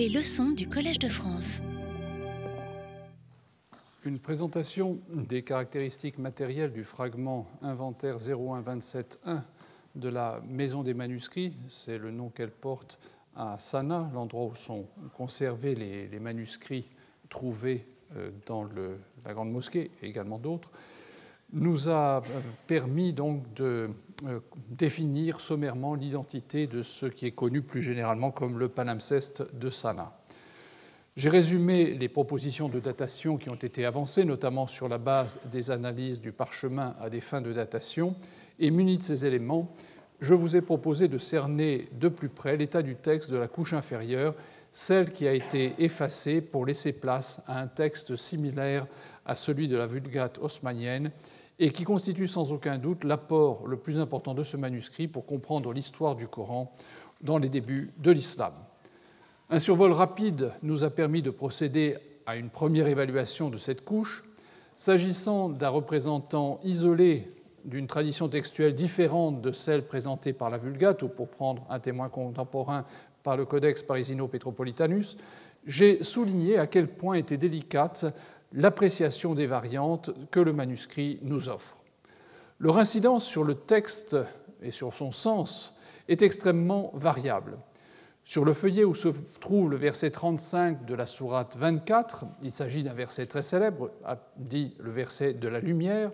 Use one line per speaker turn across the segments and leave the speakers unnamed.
Les leçons du Collège de France.
Une présentation des caractéristiques matérielles du fragment inventaire 0127.1 de la Maison des manuscrits, c'est le nom qu'elle porte à Sana, l'endroit où sont conservés les, manuscrits trouvés euh, dans la Grande Mosquée et également d'autres, nous a euh, permis donc de euh, définir sommairement l'identité de ce qui est connu plus généralement comme le palimpseste de Sana. J'ai résumé les propositions de datation qui ont été avancées, notamment sur la base des analyses du parchemin à des fins de datation, et muni de ces éléments, je vous ai proposé de cerner de plus près l'état du texte de la couche inférieure, celle qui a été effacée pour laisser place à un texte similaire à celui de la Vulgate haussmannienne et qui constitue sans aucun doute l'apport le plus important de ce manuscrit pour comprendre l'histoire du Coran dans les débuts de l'islam. Un survol rapide nous a permis de procéder à une première évaluation de cette couche. S'agissant d'un représentant isolé d'une tradition textuelle différente de celle présentée par la Vulgate, ou pour prendre un témoin contemporain par le Codex Parisino Petropolitanus, j'ai souligné à quel point était délicate l'appréciation des variantes que le manuscrit nous offre. Leur incidence sur le texte et sur son sens est extrêmement variable. Sur le feuillet où se trouve le verset 35 de la sourate 24, il s'agit d'un verset très célèbre, dit le verset de la lumière,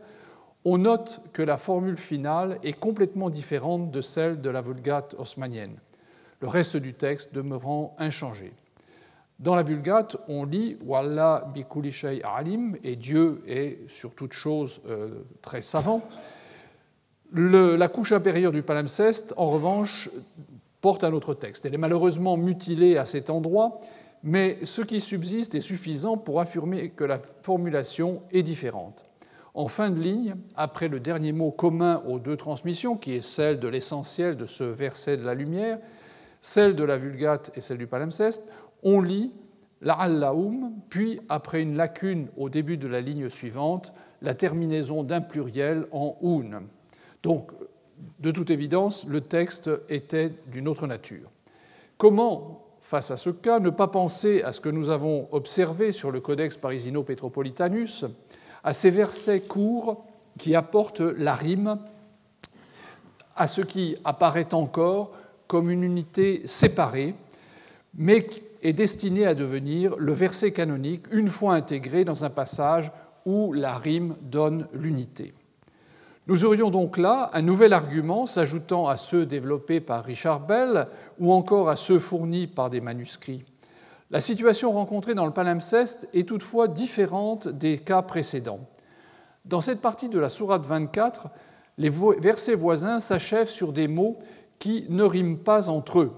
on note que la formule finale est complètement différente de celle de la Vulgate haussmannienne, le reste du texte demeurant inchangé. Dans la Vulgate, on lit Wallah bi alim, et Dieu est sur toute chose euh, très savant. la couche inférieure du palimpseste, en revanche, porte un autre texte. Elle est malheureusement mutilée à cet endroit, mais ce qui subsiste est suffisant pour affirmer que la formulation est différente. En fin de ligne, après le dernier mot commun aux deux transmissions, qui est celle de l'essentiel de ce verset de la lumière, celle de la Vulgate et celle du palimpseste, on lit la'allaum, puis après une lacune au début de la ligne suivante, la terminaison d'un pluriel en un. Donc, de toute évidence, le texte était d'une autre nature. Comment, face à ce cas, ne pas penser à ce que nous avons observé sur le Codex Parisino Petropolitanus, à ces versets courts qui apportent la rime à ce qui apparaît encore comme une unité séparée, mais est destiné à devenir le verset canonique une fois intégré dans un passage où la rime donne l'unité. Nous aurions donc là un nouvel argument s'ajoutant à ceux développés par Richard Bell ou encore à ceux fournis par des manuscrits. La situation rencontrée dans le palimpseste est toutefois différente des cas précédents. Dans cette partie de la Sourate 24, les versets voisins s'achèvent sur des mots qui ne riment pas entre eux.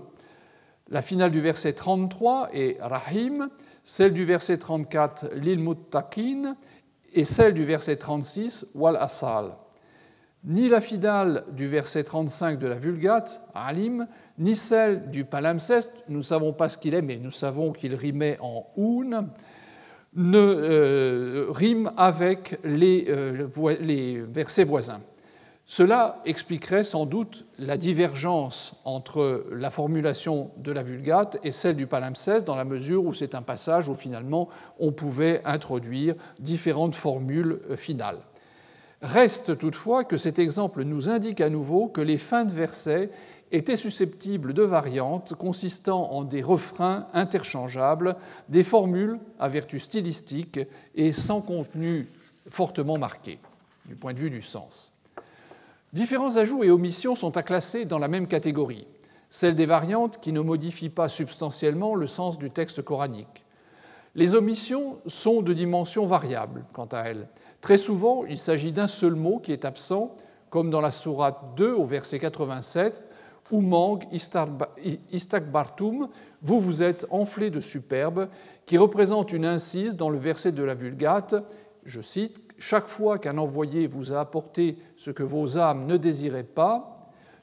La finale du verset 33 est Rahim, celle du verset 34 Lil Muttaqin et celle du verset 36 Wal Asal. Ni la finale du verset 35 de la Vulgate, Alim, ni celle du palimpseste, nous ne savons pas ce qu'il est, mais nous savons qu'il rimait en un, ne euh, riment avec les, euh, les, versets voisins. Cela expliquerait sans doute la divergence entre la formulation de la Vulgate et celle du palimpseste, dans la mesure où c'est un passage où finalement on pouvait introduire différentes formules euh, finales. Reste toutefois que cet exemple nous indique à nouveau que les fins de versets étaient susceptibles de variantes consistant en des refrains interchangeables, des formules à vertu stylistique et sans contenu fortement marqué du point de vue du sens. Différents ajouts et omissions sont à classer dans la même catégorie, celle des variantes qui ne modifient pas substantiellement le sens du texte coranique. Les omissions sont de dimension variable quant à elles. Très souvent, il s'agit d'un seul mot qui est absent, comme dans la sourate 2 au verset 87, Umang istakbartum, vous vous êtes enflé de superbe, qui représente une incise dans le verset de la Vulgate, je cite, Chaque fois qu'un envoyé vous a apporté ce que vos âmes ne désiraient pas,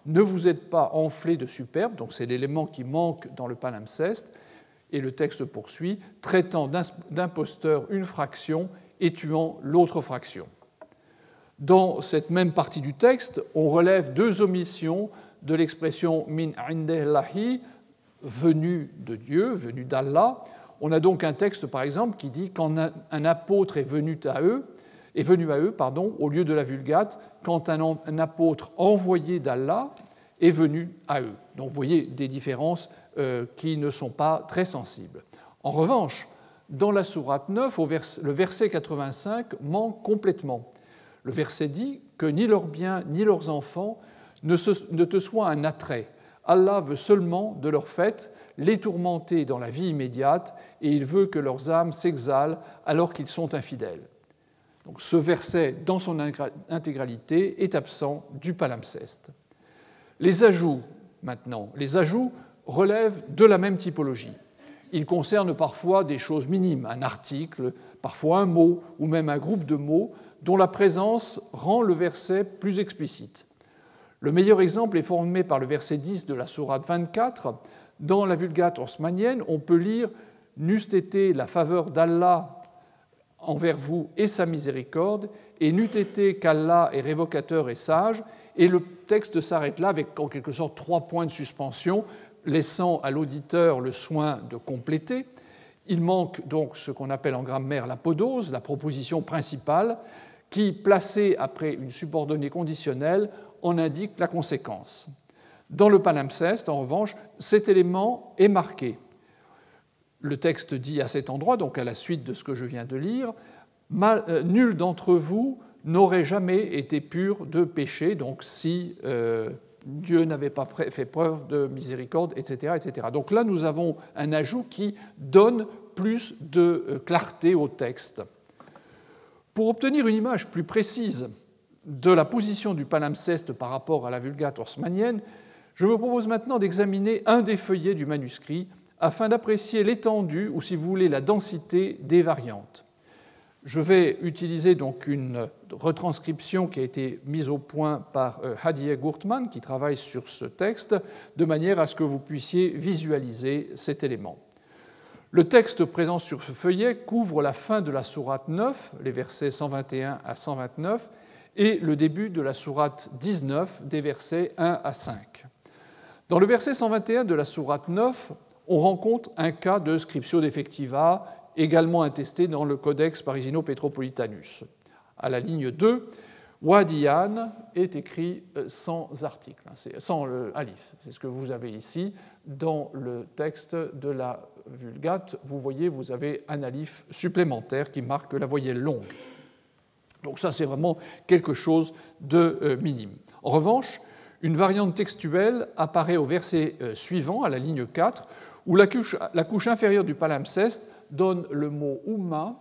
ne vous êtes pas enflé de superbe, donc c'est l'élément qui manque dans le palimpseste, et le texte poursuit, traitant d'imposteur une fraction et tuant l'autre fraction. Dans cette même partie du texte, on relève deux omissions de l'expression min indellahi, venu de Dieu, venu d'Allah. On a donc un texte, par exemple, qui dit quand un apôtre est venu à eux, est venu à eux, pardon, au lieu de la Vulgate, quand un, apôtre envoyé d'Allah est venu à eux. Donc vous voyez des différences euh, qui ne sont pas très sensibles. En revanche, dans la sourate 9, le verset 85 manque complètement. Le verset dit que ni leurs biens ni leurs enfants ne, te soient un attrait. Allah veut seulement de leur fait les tourmenter dans la vie immédiate et il veut que leurs âmes s'exhalent alors qu'ils sont infidèles. Ce verset, dans son intégralité, est absent du palimpseste. Les ajouts, maintenant, les ajouts relèvent de la même typologie. Ils concernent parfois des choses minimes, un article, parfois un mot ou même un groupe de mots dont la présence rend le verset plus explicite. Le meilleur exemple est formé par le verset 10 de la Sourate 24. Dans la Vulgate osmanienne, on peut lire N'eût été la faveur d'Allah envers vous et sa miséricorde, et n'eût été qu'Allah est révocateur et sage, et le texte s'arrête là avec en quelque sorte trois points de suspension, laissant à l'auditeur le soin de compléter. Il manque donc ce qu'on appelle en grammaire la podose, la proposition principale, qui, placée après une subordonnée conditionnelle, en indique la conséquence. Dans le palimpseste, en revanche, cet élément est marqué. Le texte dit à cet endroit, donc à la suite de ce que je viens de lire, euh, Nul d'entre vous n'aurait jamais été pur de péché, donc si euh, Dieu n'avait pas fait preuve de miséricorde, etc., etc. Donc là, nous avons un ajout qui donne plus de euh, clarté au texte. Pour obtenir une image plus précise de la position du palimpseste par rapport à la Vulgate osmanienne, je me propose maintenant d'examiner un des feuillets du manuscrit afin d'apprécier l'étendue ou, si vous voulez, la densité des variantes. Je vais utiliser donc une retranscription qui a été mise au point par euh, Hadieh Gurtman, qui travaille sur ce texte, de manière à ce que vous puissiez visualiser cet élément. Le texte présent sur ce feuillet couvre la fin de la sourate 9, les versets 121 à 129, et le début de la sourate 19, des versets 1 à 5. Dans le verset 121 de la sourate 9, on rencontre un cas de scriptio defectiva, également attesté dans le Codex Parisino-Petropolitanus. À la ligne 2, Wadiyan est écrit euh, sans article, hein, sans le alif. C'est ce que vous avez ici dans le texte de la Vulgate. Vous voyez, vous avez un alif supplémentaire qui marque la voyelle longue. Donc ça, c'est vraiment quelque chose de euh, minime. En revanche, une variante textuelle apparaît au verset euh, suivant, à la ligne 4, où la couche, inférieure du palimpseste donne le mot umma,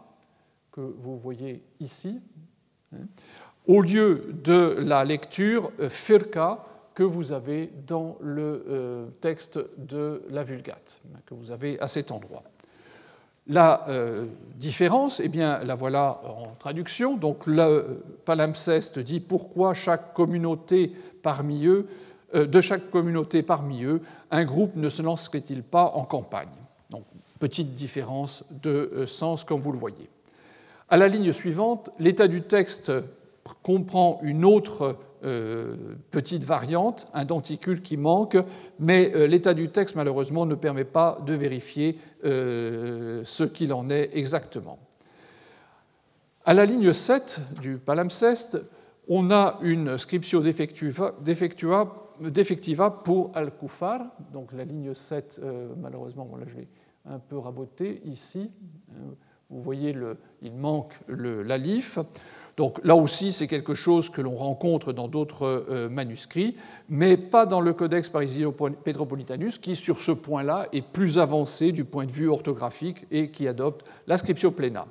que vous voyez ici, hein, au lieu de la lecture euh, firka que vous avez dans le euh, texte de la Vulgate, hein, que vous avez à cet endroit. La euh, différence, eh bien, la voilà en traduction. Donc, le palimpseste dit pourquoi chaque communauté parmi eux de chaque communauté parmi eux, un groupe ne se lancerait-il pas en campagne? Donc, petite différence de euh, sens, comme vous le voyez. À la ligne suivante, l'état du texte comprend une autre euh, petite variante, un denticule qui manque, mais l'état du texte, malheureusement, ne permet pas de vérifier ce qu'il en est exactement. À la ligne 7 du palimpseste, on a une scriptio defectua, defectiva pour Al-Kufar, donc la ligne 7, euh, malheureusement, là je l'ai un peu raboté ici. Euh, vous voyez, il manque l'alif. Donc là aussi, c'est quelque chose que l'on rencontre dans d'autres euh, manuscrits, mais pas dans le Codex Parisio-Petropolitanus, qui sur ce point-là est plus avancé du point de vue orthographique et qui adopte l'inscription plena.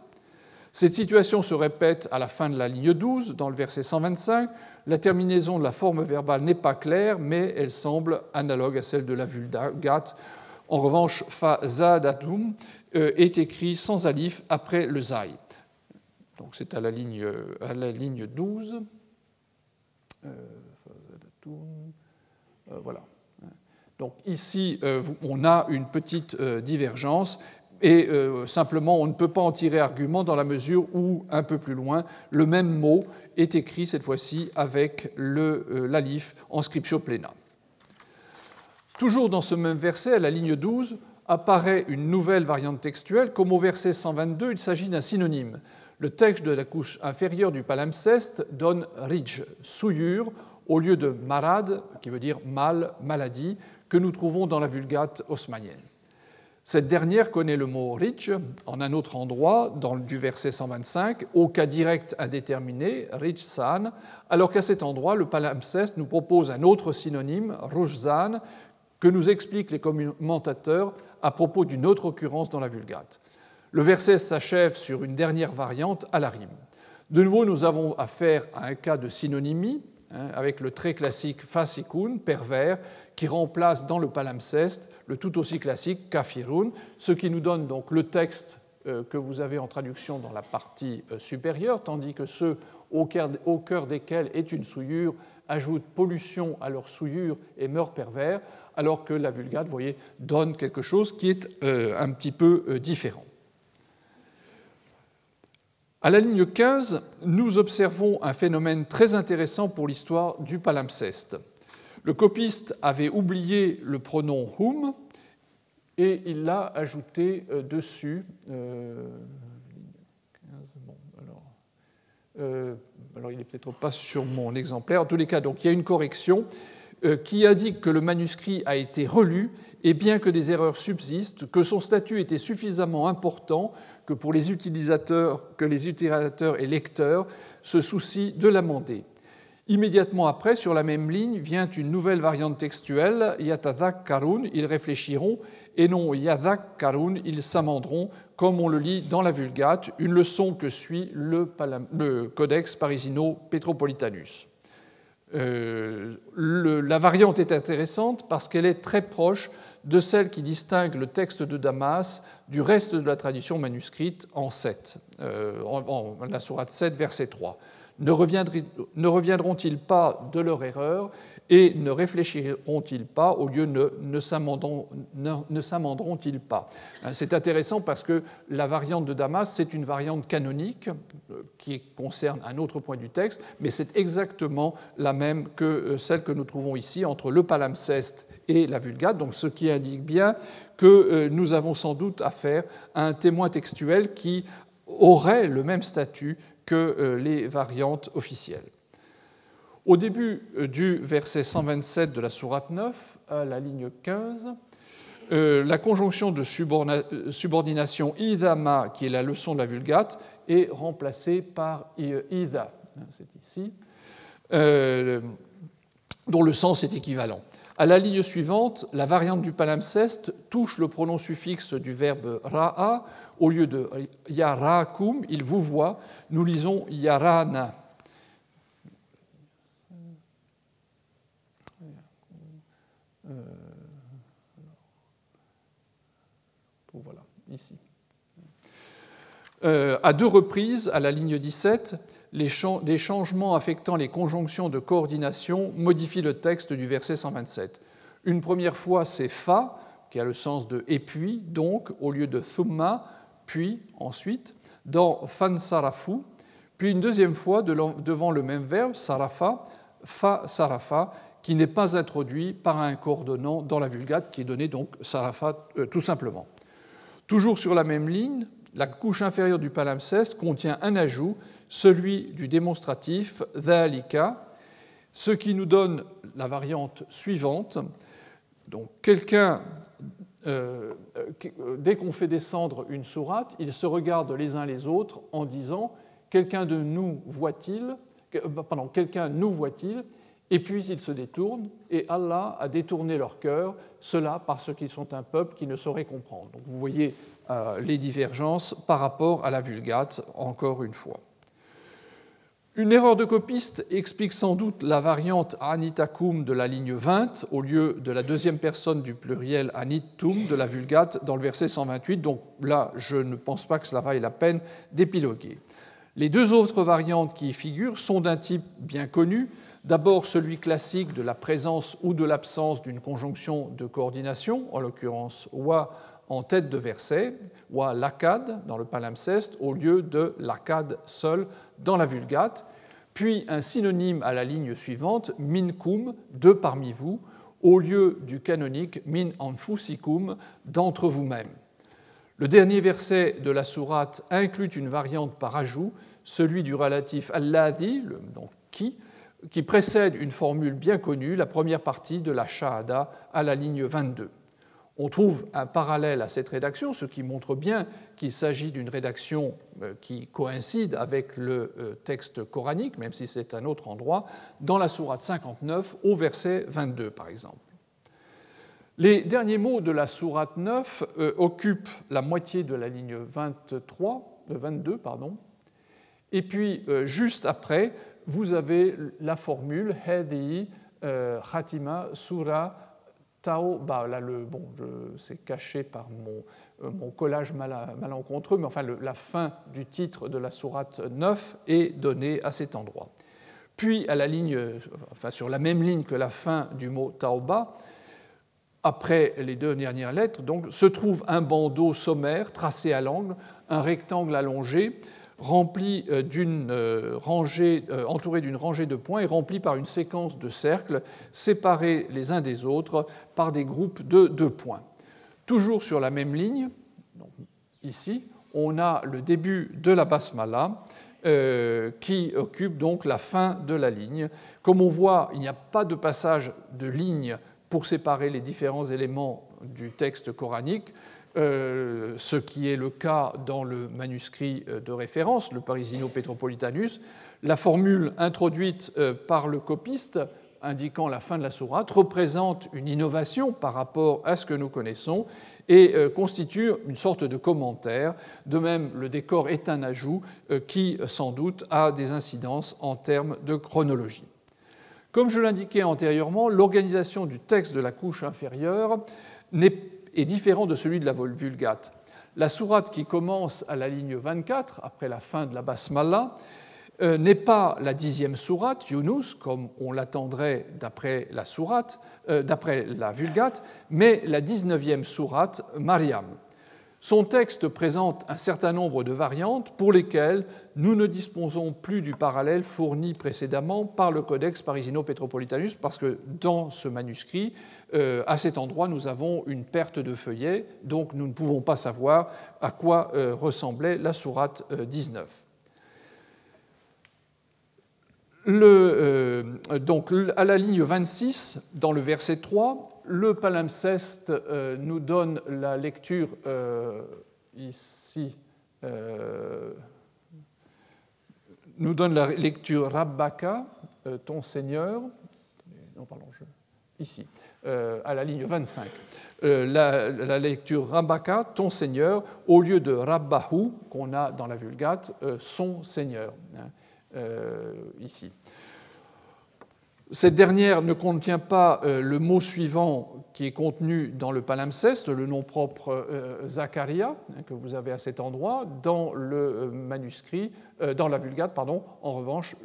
Cette situation se répète à la fin de la ligne 12, dans le verset 125. La terminaison de la forme verbale n'est pas claire, mais elle semble analogue à celle de la vulgate. En revanche, fa zadatum euh, est écrit sans alif après le zai. Donc c'est à la ligne, à la ligne 12. Euh, euh, voilà. Donc ici, on a une petite divergence, et euh, simplement on ne peut pas en tirer argument dans la mesure où, un peu plus loin, le même mot est écrit cette fois-ci avec euh, l'alif en scriptio plena. Toujours dans ce même verset, à la ligne 12, apparaît une nouvelle variante textuelle. Comme au verset 122, il s'agit d'un synonyme. Le texte de la couche inférieure du palimpseste donne ridge, souillure, au lieu de marad, qui veut dire mal, maladie, que nous trouvons dans la vulgate haussmannienne. Cette dernière connaît le mot ridge en un autre endroit, dans du verset 125, au cas direct indéterminé, san, alors qu'à cet endroit, le palimpseste nous propose un autre synonyme, rujzan, que nous expliquent les commentateurs à propos d'une autre occurrence dans la Vulgate. Le verset s'achève sur une dernière variante à la rime. De nouveau, nous avons affaire à un cas de synonymie, avec le très classique fasikun, pervers, qui remplace dans le palimpseste le tout aussi classique kafirun, ce qui nous donne donc le texte euh, que vous avez en traduction dans la partie euh, supérieure, tandis que ceux au cœur desquels est une souillure ajoutent pollution à leur souillure et meurent pervers, alors que la Vulgate, vous voyez, donne quelque chose qui est euh, un petit peu différent. À la ligne 15, nous observons un phénomène très intéressant pour l'histoire du palimpseste. Le copiste avait oublié le pronom whom et il l'a ajouté euh, dessus. alors, il n'est peut-être pas sur mon exemplaire. En tous les cas, donc, il y a une correction euh, qui indique que le manuscrit a été relu et bien que des erreurs subsistent, que son statut était suffisamment important que pour les utilisateurs, que les utilisateurs et lecteurs se soucient de l'amender. Immédiatement après, sur la même ligne, vient une nouvelle variante textuelle, Yatadak Karun, ils réfléchiront, et non Yadak Karun, ils s'amenderont, comme on le lit dans la Vulgate, une leçon que suit le, Codex Parisino-Petropolitanus. Euh, la variante est intéressante parce qu'elle est très proche de celle qui distingue le texte de Damas du reste de la tradition manuscrite en 7, euh, en, la sourate 7, verset 3. Ne reviendront-ils pas de leur erreur et ne réfléchiront-ils pas au lieu ne, ne s'amenderont-ils pas? Hein, C'est intéressant parce que la variante de Damas, c'est une variante canonique euh, qui concerne un autre point du texte, mais c'est exactement la même que euh, celle que nous trouvons ici entre le palimpseste et la Vulgate, donc ce qui indique bien que euh, nous avons sans doute affaire à un témoin textuel qui aurait le même statut que les variantes officielles. Au début euh, du verset 127 de la sourate 9, à la ligne 15, euh, la conjonction de euh, subordination idama, qui est la leçon de la Vulgate, est remplacée par ida, hein, c'est ici, dont le sens est équivalent. À la ligne suivante, la variante du palimpseste touche le pronom suffixe du verbe ra'a. Au lieu de yarakum, il vous voit, nous lisons yarana. ici. Euh, à deux reprises, à la ligne 17, les des changements affectant les conjonctions de coordination modifient le texte du verset 127. Une première fois, c'est fa, qui a le sens de et puis, donc, au lieu de thumma, puis, ensuite, dans fan sarafu, puis une deuxième fois, devant le même verbe, sarafa, fa sarafa, qui n'est pas introduit par un coordonnant dans la vulgate, qui est donné donc sarafa euh, tout simplement. Toujours sur la même ligne, la couche inférieure du palimpseste contient un ajout, celui du démonstratif dhalika, ce qui nous donne la variante suivante. Donc, quelqu'un, euh, euh, dès qu'on fait descendre une sourate, ils se regardent les uns les autres en disant Quelqu'un de nous voit-il euh, Pardon, quelqu'un nous voit-il? Et puis ils se détournent, et Allah a détourné leur cœur, cela parce qu'ils sont un peuple qui ne saurait comprendre. Donc vous voyez euh, les divergences par rapport à la Vulgate, encore une fois. Une erreur de copiste explique sans doute la variante anitakum de la ligne 20 au lieu de la deuxième personne du pluriel anitum de la Vulgate dans le verset 128. Donc là, je ne pense pas que cela vaille la peine d'épiloguer. Les deux autres variantes qui y figurent sont d'un type bien connu, D'abord celui classique de la présence ou de l'absence d'une conjonction de coordination, en l'occurrence wa en tête de verset, wa lakad dans le palimpseste au lieu de lakad seul dans la vulgate, puis un synonyme à la ligne suivante, minkum, deux parmi vous, au lieu du canonique min anfusikum d'entre vous-même. Le dernier verset de la sourate inclut une variante par ajout, celui du relatif alladhi, donc qui, qui précède une formule bien connue, la première partie de la Shahada à la ligne 22. On trouve un parallèle à cette rédaction, ce qui montre bien qu'il s'agit d'une rédaction euh, qui coïncide avec le euh, texte coranique, même si c'est un autre endroit, dans la sourate 59 au verset 22 par exemple. Les derniers mots de la sourate 9 euh, occupent la moitié de la ligne 23, 22, pardon, et puis juste après, vous avez la formule Hedi Khatima Surah Tao, bah, là, le, bon, c'est caché par mon, euh, mon collage malencontreux, mais enfin, la fin du titre de la sourate 9 est donnée à cet endroit. Puis, à la ligne, enfin, sur la même ligne que la fin du mot Taoba, après les deux dernières lettres, se trouve un bandeau sommaire tracé à l'angle, un rectangle allongé, rempli euh, d'une euh, rangée, euh, entouré d'une rangée de points et rempli par une séquence de cercles séparés les uns des autres par des groupes de deux points. Toujours sur la même ligne, ici, on a le début de la basmala qui occupe donc la fin de la ligne. Comme on voit, il n'y a pas de passage de ligne pour séparer les différents éléments du texte coranique. Euh, ce qui est le cas dans le manuscrit euh, de référence, le Parisino Petropolitanus, la formule introduite euh, par le copiste indiquant la fin de la sourate représente une innovation par rapport à ce que nous connaissons et constitue une sorte de commentaire. De même, le décor est un ajout qui, sans doute, a des incidences en termes de chronologie. Comme je l'indiquais antérieurement, l'organisation du texte de la couche inférieure n'est est différent de celui de la Vulgate. La sourate qui commence à la ligne 24, après la fin de la Basmala, euh, n'est pas la dixième sourate, Yunus, comme on l'attendrait d'après la euh, Vulgate, mais la dix-neuvième sourate, Mariam. Son texte présente un certain nombre de variantes pour lesquelles nous ne disposons plus du parallèle fourni précédemment par le Codex Parisino-Petropolitanus, parce que dans ce manuscrit, euh, à cet endroit, nous avons une perte de feuillet, donc nous ne pouvons pas savoir à quoi euh, ressemblait la sourate 19. Euh, donc, à la ligne 26, dans le verset 3, le palimpseste nous donne la lecture ici, nous donne la lecture Rabbaka, ton Seigneur, non, pardon, ici, à la ligne 25. La, lecture Rabbaka, ton Seigneur, au lieu de Rabbahu, qu'on a dans la Vulgate, son Seigneur, hein, ici. Cette dernière ne contient pas euh, le mot suivant qui est contenu dans le palimpseste, le nom propre euh, Zacharia, hein, que vous avez à cet endroit. Dans le euh, manuscrit, dans la Vulgate, pardon, en revanche,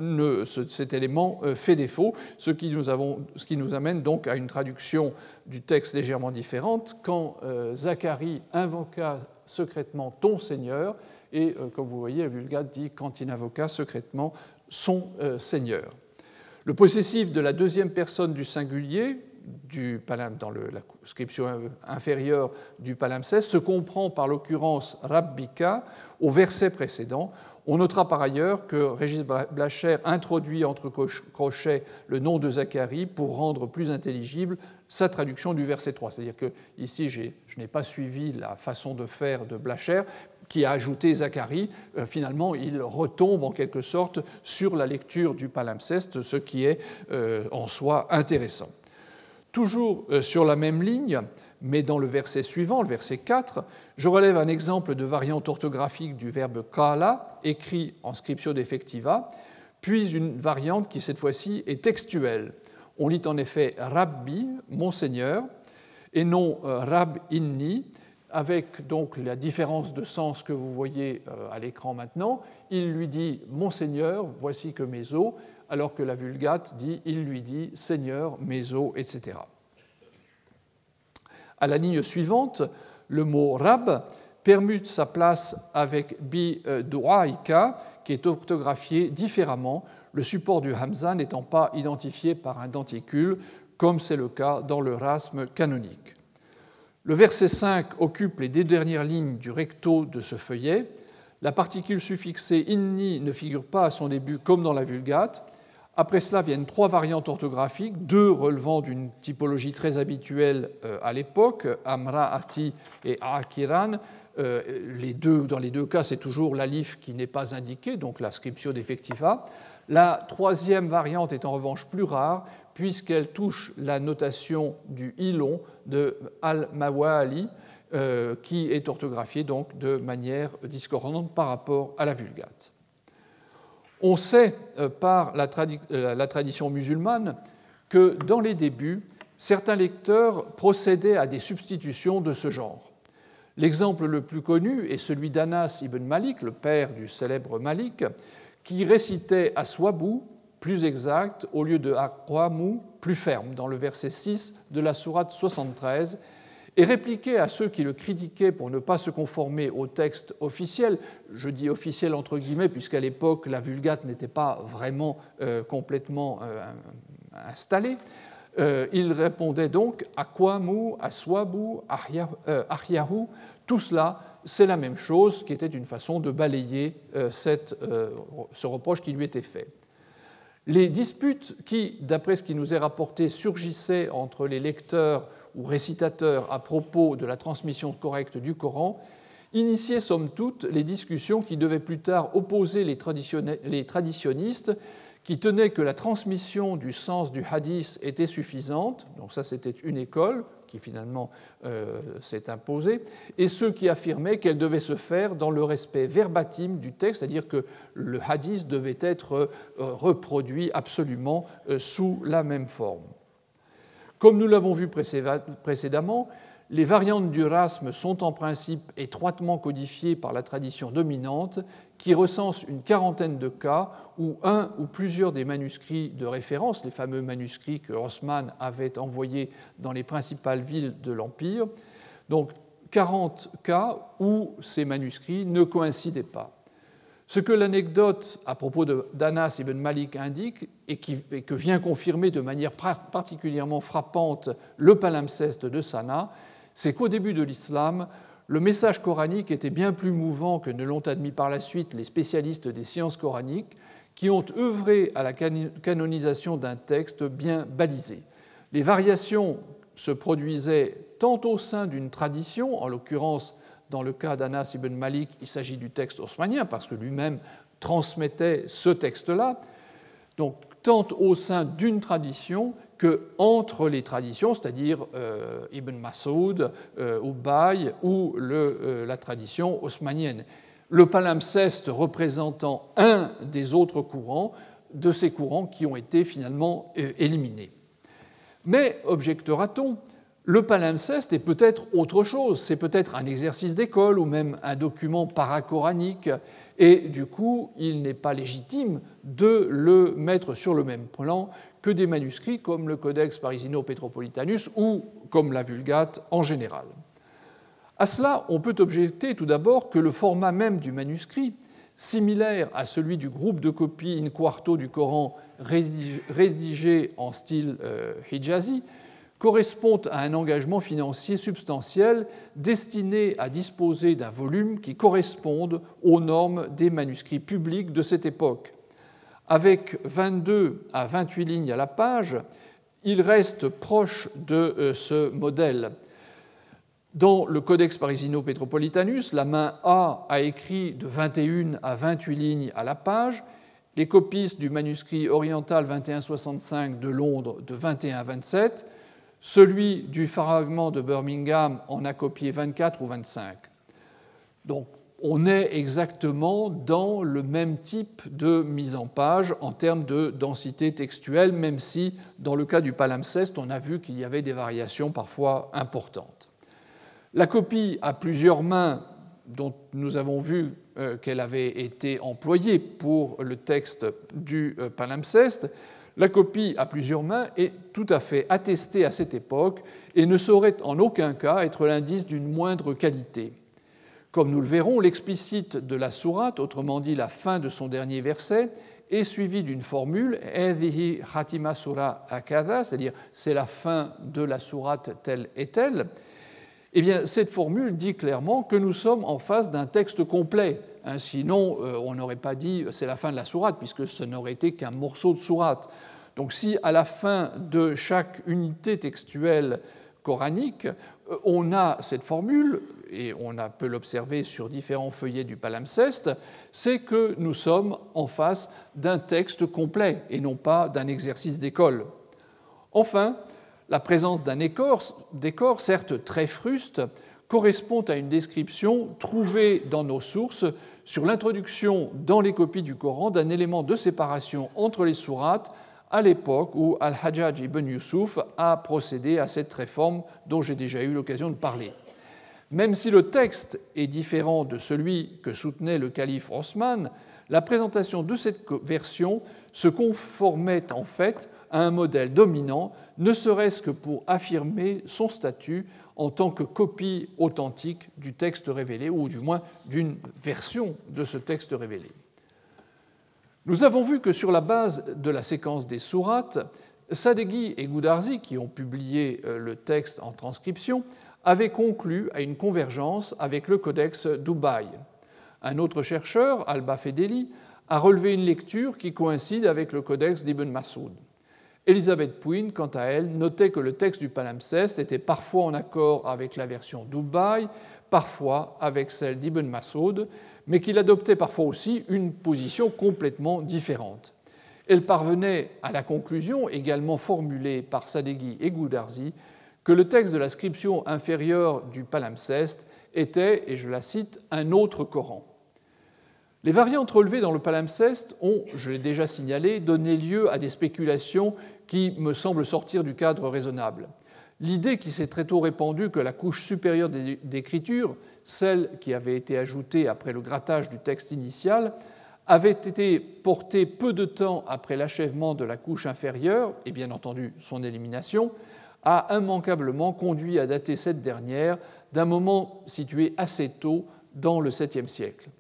cet élément fait défaut, ce qui, nous ce qui, nous amène donc à une traduction du texte légèrement différente. Quand Zacharie invoqua secrètement ton Seigneur, et comme vous voyez, la Vulgate dit quand il invoqua secrètement son Seigneur. Le possessif de la deuxième personne du singulier, du dans la scription inférieure du palimpseste, se comprend par l'occurrence rabbika au verset précédent. On notera par ailleurs que Régis Blacher introduit entre crochets le nom de Zacharie pour rendre plus intelligible sa traduction du verset 3. C'est-à-dire que ici, je n'ai pas suivi la façon de faire de Blacher, qui a ajouté Zacharie, euh, finalement, il retombe en quelque sorte sur la lecture du palimpseste, ce qui est euh, en soi intéressant. Toujours euh, sur la même ligne, mais dans le verset suivant, le verset 4, je relève un exemple de variante orthographique du verbe kala, écrit en scriptio defectiva, puis une variante qui cette fois-ci est textuelle. On lit en effet Rabbi, Monseigneur, et non Rab inni, avec donc la différence de sens que vous voyez euh, à l'écran maintenant, il lui dit Monseigneur, voici que mes os, alors que la Vulgate dit il lui dit Seigneur, mes os, etc. À la ligne suivante, le mot rab permute sa place avec bi euh, duaika, qui est orthographié différemment, le support du hamza n'étant pas identifié par un denticule comme c'est le cas dans le rasme canonique. Le verset 5 occupe les deux dernières lignes du recto de ce feuillet. La particule suffixée inni ne figure pas à son début comme dans la Vulgate. Après cela viennent trois variantes orthographiques, deux relevant d'une typologie très habituelle euh, à l'époque, Amra Ati et Akiran. Euh, les deux, dans les deux cas, c'est toujours l'alif qui n'est pas indiqué, donc la scriptio defectiva. La troisième variante est en revanche plus rare, puisqu'elle touche la notation du ilon de al-Mawali, euh, qui est orthographiée donc de manière discordante par rapport à la Vulgate. On sait euh, par euh, la, tradition musulmane que dans les débuts, certains lecteurs procédaient à des substitutions de ce genre. L'exemple le plus connu est celui d'Anas ibn Malik, le père du célèbre Malik, qui récitait à Swabou plus exact au lieu de Aqwamu plus ferme dans le verset 6 de la sourate 73 et répliquait à ceux qui le critiquaient pour ne pas se conformer au texte officiel, je dis officiel entre guillemets puisqu'à l'époque la vulgate n'était pas vraiment euh, complètement euh, installée, euh, il répondait donc Akwamu, Aswabu, Ahyahu, tout cela c'est la même chose qui était une façon de balayer ce reproche qui lui était fait. Les disputes qui, d'après ce qui nous est rapporté, surgissaient entre les lecteurs ou récitateurs à propos de la transmission correcte du Coran initiaient somme toute les discussions qui devaient plus tard opposer les, traditionnistes qui tenaient que la transmission du sens du hadith était suffisante, donc ça c'était une école qui finalement euh, s'est imposée, et ceux qui affirmaient qu'elle devait se faire dans le respect verbatim du texte, c'est-à-dire que le hadith devait être euh, reproduit absolument euh, sous la même forme. Comme nous l'avons vu précédemment, les variantes du rasme sont en principe étroitement codifiées par la tradition dominante qui recense une quarantaine de cas où un ou plusieurs des manuscrits de référence, les fameux manuscrits que Haussmann avait envoyés dans les principales villes de l'Empire, donc 40 cas où ces manuscrits ne coïncidaient pas. Ce que l'anecdote à propos d'Anas ibn Malik indique, et, que vient confirmer de manière particulièrement frappante le palimpseste de Sana, c'est qu'au début de l'islam, le message coranique était bien plus mouvant que ne l'ont admis par la suite les spécialistes des sciences coraniques, qui ont œuvré à la canonisation d'un texte bien balisé. Les variations se produisaient tant au sein d'une tradition, en l'occurrence dans le cas d'Anas ibn Malik, il s'agit du texte osmanien parce que lui-même transmettait ce texte-là. Tant au sein d'une tradition que entre les traditions, c'est-à-dire euh, Ibn Masoud euh, ou euh, la tradition osmanienne. Le palimpseste représentant un des autres courants, de ces courants qui ont été finalement éliminés. Mais, objectera-t-on, le palimpseste est peut-être autre chose, c'est peut-être un exercice d'école ou même un document paracoranique, et du coup, il n'est pas légitime de le mettre sur le même plan que des manuscrits comme le Codex Parisino-Petropolitanus ou comme la Vulgate en général. À cela, on peut objecter tout d'abord que le format même du manuscrit, similaire à celui du groupe de copies in quarto du Coran rédigé en style euh, hijazi, correspond à un engagement financier substantiel destiné à disposer d'un volume qui corresponde aux normes des manuscrits publics de cette époque. Avec 22 à 28 lignes à la page, il reste proche de euh, ce modèle. Dans le Codex Parisino-Petropolitanus, la main A a écrit de 21 à 28 lignes à la page, les copistes du manuscrit oriental 2165 de Londres de 21 à 27, celui du fragment de Birmingham en a copié 24 ou 25. Donc on est exactement dans le même type de mise en page en termes de densité textuelle, même si dans le cas du palimpseste, on a vu qu'il y avait des variations parfois importantes. La copie à plusieurs mains, dont nous avons vu euh, qu'elle avait été employée pour le texte du euh, palimpseste, la copie à plusieurs mains est tout à fait attestée à cette époque et ne saurait en aucun cas être l'indice d'une moindre qualité. Comme nous le verrons, l'explicite de la sourate, autrement dit la fin de son dernier verset, est suivi d'une formule, Khatima Sura Akada, c'est-à-dire c'est la fin de la sourate telle et telle. Eh bien, cette formule dit clairement que nous sommes en face d'un texte complet. Hein, sinon, euh, on n'aurait pas dit c'est la fin de la sourate, puisque ce n'aurait été qu'un morceau de sourate. Donc, si à la fin de chaque unité textuelle coranique, euh, on a cette formule, et on peut l'observer sur différents feuillets du palimpseste, c'est que nous sommes en face d'un texte complet et non pas d'un exercice d'école. Enfin, la présence d'un décor, certes très fruste, correspond à une description trouvée dans nos sources sur l'introduction dans les copies du Coran d'un élément de séparation entre les sourates à l'époque où Al-Hajjaj ibn Yusuf a procédé à cette réforme dont j'ai déjà eu l'occasion de parler. Même si le texte est différent de celui que soutenait le calife Osman, la présentation de cette version se conformait en fait à un modèle dominant, ne serait-ce que pour affirmer son statut en tant que copie authentique du texte révélé, ou du moins d'une version de ce texte révélé. Nous avons vu que sur la base de la séquence des sourates, Sadeghi et Goudarzi, qui ont publié euh, le texte en transcription, avaient conclu à une convergence avec le codex Dubaï. Un autre chercheur, Alba Fedeli, a relevé une lecture qui coïncide avec le codex d'Ibn Masoud. Elisabeth Puin, quant à elle, notait que le texte du palimpseste était parfois en accord avec la version Dubaï, parfois avec celle d'Ibn Masoud, mais qu'il adoptait parfois aussi une position complètement différente. Elle parvenait à la conclusion, également formulée par Sadeghi et Goudarzi, que le texte de l'inscription inférieure du palimpseste était, et je la cite, un autre Coran. Les variantes relevées dans le palimpseste ont, je l'ai déjà signalé, donné lieu à des spéculations qui me semblent sortir du cadre raisonnable. L'idée qui s'est très tôt répandue que la couche supérieure d'écriture, celle qui avait été ajoutée après le grattage du texte initial, avait été portée peu de temps après l'achèvement de la couche inférieure, et bien entendu son élimination, a immanquablement conduit à dater cette dernière d'un moment situé assez tôt dans le 7e siècle.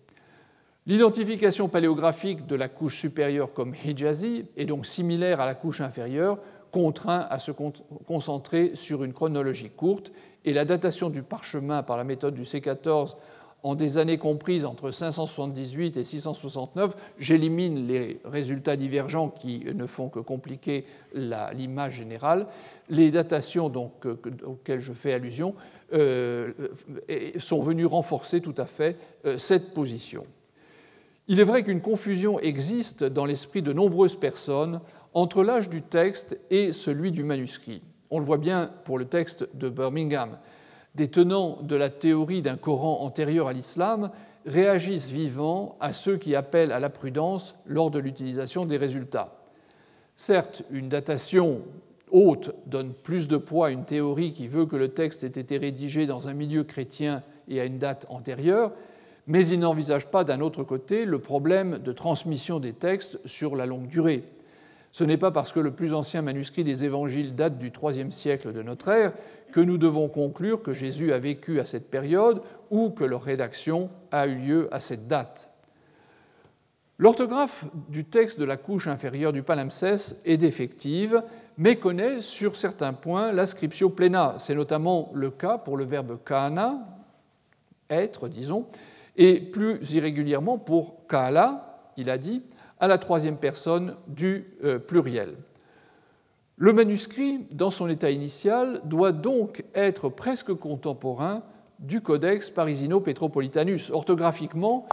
L'identification paléographique de la couche supérieure comme Hijazi est donc similaire à la couche inférieure, contraint à se concentrer sur une chronologie courte, et la datation du parchemin par la méthode du C14 en des années comprises entre 578 et 669, j'élimine les résultats divergents qui ne font que compliquer l'image générale. Les datations donc, auxquelles je fais allusion euh, sont venues renforcer tout à fait euh, cette position. Il est vrai qu'une confusion existe dans l'esprit de nombreuses personnes entre l'âge du texte et celui du manuscrit. On le voit bien pour le texte de Birmingham. Des tenants de la théorie d'un Coran antérieur à l'islam réagissent vivant à ceux qui appellent à la prudence lors de l'utilisation des résultats. Certes, une datation haute donne plus de poids à une théorie qui veut que le texte ait été rédigé dans un milieu chrétien et à une date antérieure, mais il n'envisage pas d'un autre côté le problème de transmission des textes sur la longue durée. Ce n'est pas parce que le plus ancien manuscrit des évangiles date du IIIe siècle de notre ère que nous devons conclure que Jésus a vécu à cette période ou que leur rédaction a eu lieu à cette date. L'orthographe du texte de la couche inférieure du palimpseste est défective, mais connaît sur certains points l'ascriptio plena. C'est notamment le cas pour le verbe kana, être, disons, et plus irrégulièrement pour kala, il a dit, à la troisième personne du euh, pluriel. Le manuscrit, dans son état initial, doit donc être presque contemporain du Codex Parisino-Petropolitanus. Orthographiquement,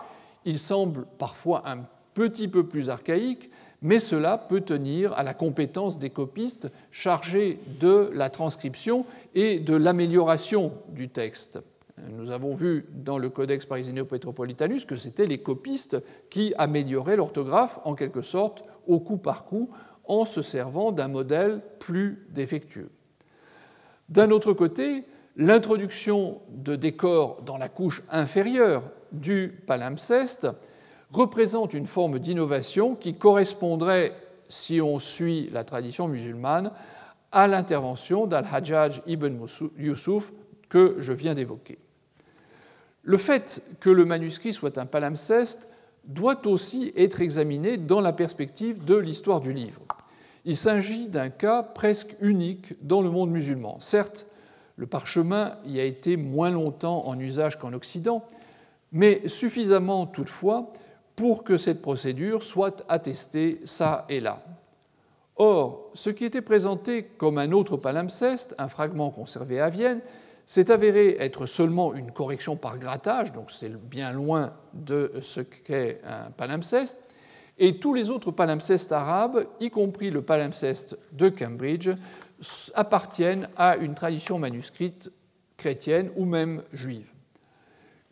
il semble parfois un petit peu plus archaïque, mais cela peut tenir à la compétence des copistes chargés de la transcription et de l'amélioration du texte. Nous avons vu dans le Codex Parisino-Petropolitanus que c'était les copistes qui amélioraient l'orthographe en quelque sorte au coup par coup en se servant d'un modèle plus défectueux. D'un autre côté, l'introduction de décors dans la couche inférieure du palimpseste représente une forme d'innovation qui correspondrait, si on suit la tradition musulmane, à l'intervention d'Al-Hajjaj ibn Yusuf que je viens d'évoquer. Le fait que le manuscrit soit un palimpseste doit aussi être examiné dans la perspective de l'histoire du livre. Il s'agit d'un cas presque unique dans le monde musulman. Certes, le parchemin y a été moins longtemps en usage qu'en Occident, mais suffisamment toutefois pour que cette procédure soit attestée ça et là. Or, ce qui était présenté comme un autre palimpseste, un fragment conservé à Vienne, s'est avéré être seulement une correction par grattage, donc c'est bien loin de ce qu'est un palimpseste, et tous les autres palimpsestes arabes, y compris le palimpseste de Cambridge, appartiennent à une tradition manuscrite chrétienne ou même juive.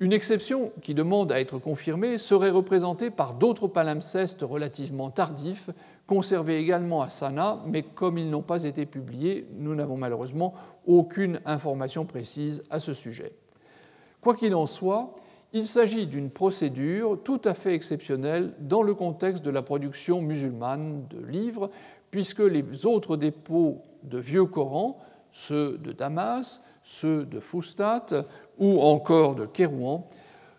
Une exception qui demande à être confirmée serait représentée par d'autres palimpsestes relativement tardifs, conservés également à Sanaa, mais comme ils n'ont pas été publiés, nous n'avons malheureusement aucune information précise à ce sujet. Quoi qu'il en soit, il s'agit d'une procédure tout à fait exceptionnelle dans le contexte de la production musulmane de livres, puisque les autres dépôts de vieux Corans, ceux de Damas, ceux de Fustat ou encore de Kérouan,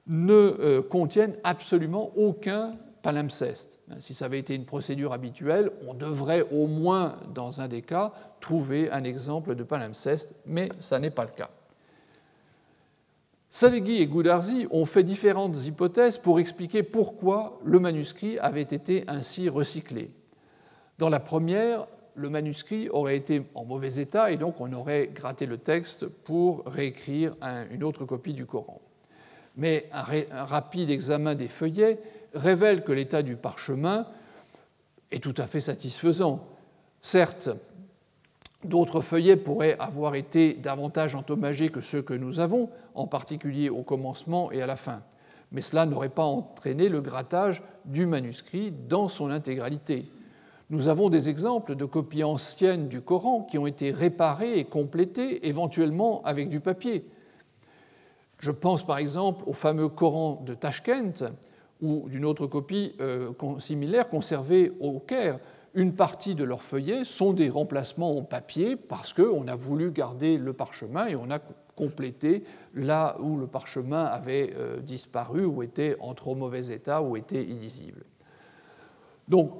ne euh, contiennent absolument aucun palimpseste. Si ça avait été une procédure habituelle, on devrait au moins, dans un des cas, trouver un exemple de palimpseste, mais ça n'est pas le cas. Salegui et Goudarzi ont fait différentes hypothèses pour expliquer pourquoi le manuscrit avait été ainsi recyclé. Dans la première, le manuscrit aurait été en mauvais état et donc on aurait gratté le texte pour réécrire une autre copie du Coran. Mais un, rapide examen des feuillets révèle que l'état du parchemin est tout à fait satisfaisant. Certes, d'autres feuillets pourraient avoir été davantage endommagés que ceux que nous avons, en particulier au commencement et à la fin. Mais cela n'aurait pas entraîné le grattage du manuscrit dans son intégralité. Nous avons des exemples de copies anciennes du Coran qui ont été réparées et complétées, éventuellement avec du papier. Je pense par exemple au fameux Coran de Tashkent ou d'une autre copie euh, similaire conservée au Caire. Une partie de leurs feuillets sont des remplacements en papier parce qu'on a voulu garder le parchemin et on a complété là où le parchemin avait euh, disparu ou était en trop mauvais état ou était illisible. Donc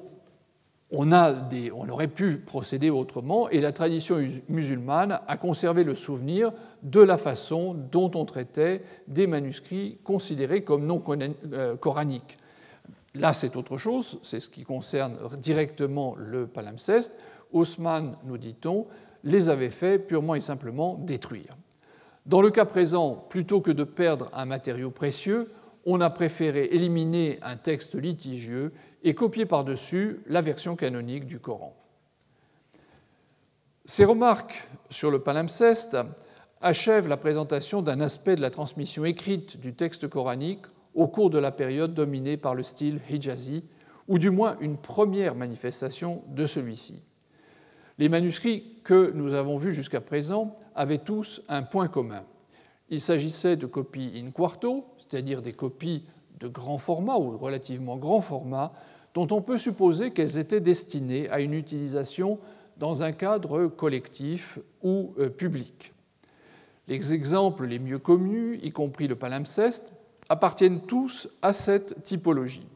on, aurait pu procéder autrement et la tradition musulmane a conservé le souvenir de la façon dont on traitait des manuscrits considérés comme non euh, coraniques. Là, c'est autre chose, c'est ce qui concerne directement le palimpseste. Haussmann, nous dit-on, les avait fait purement et simplement détruire. Dans le cas présent, plutôt que de perdre un matériau précieux, on a préféré éliminer un texte litigieux et copier par-dessus la version canonique du Coran. Ces remarques sur le palimpseste achèvent la présentation d'un aspect de la transmission écrite du texte coranique au cours de la période dominée par le style hijazi, ou du moins une première manifestation de celui-ci. Les manuscrits que nous avons vus jusqu'à présent avaient tous un point commun. Il s'agissait de copies in quarto, c'est-à-dire des copies de grand format ou relativement grand format, dont on peut supposer qu'elles étaient destinées à une utilisation dans un cadre collectif ou euh, public. Les exemples les mieux connus, y compris le palimpseste, appartiennent tous à cette typologie.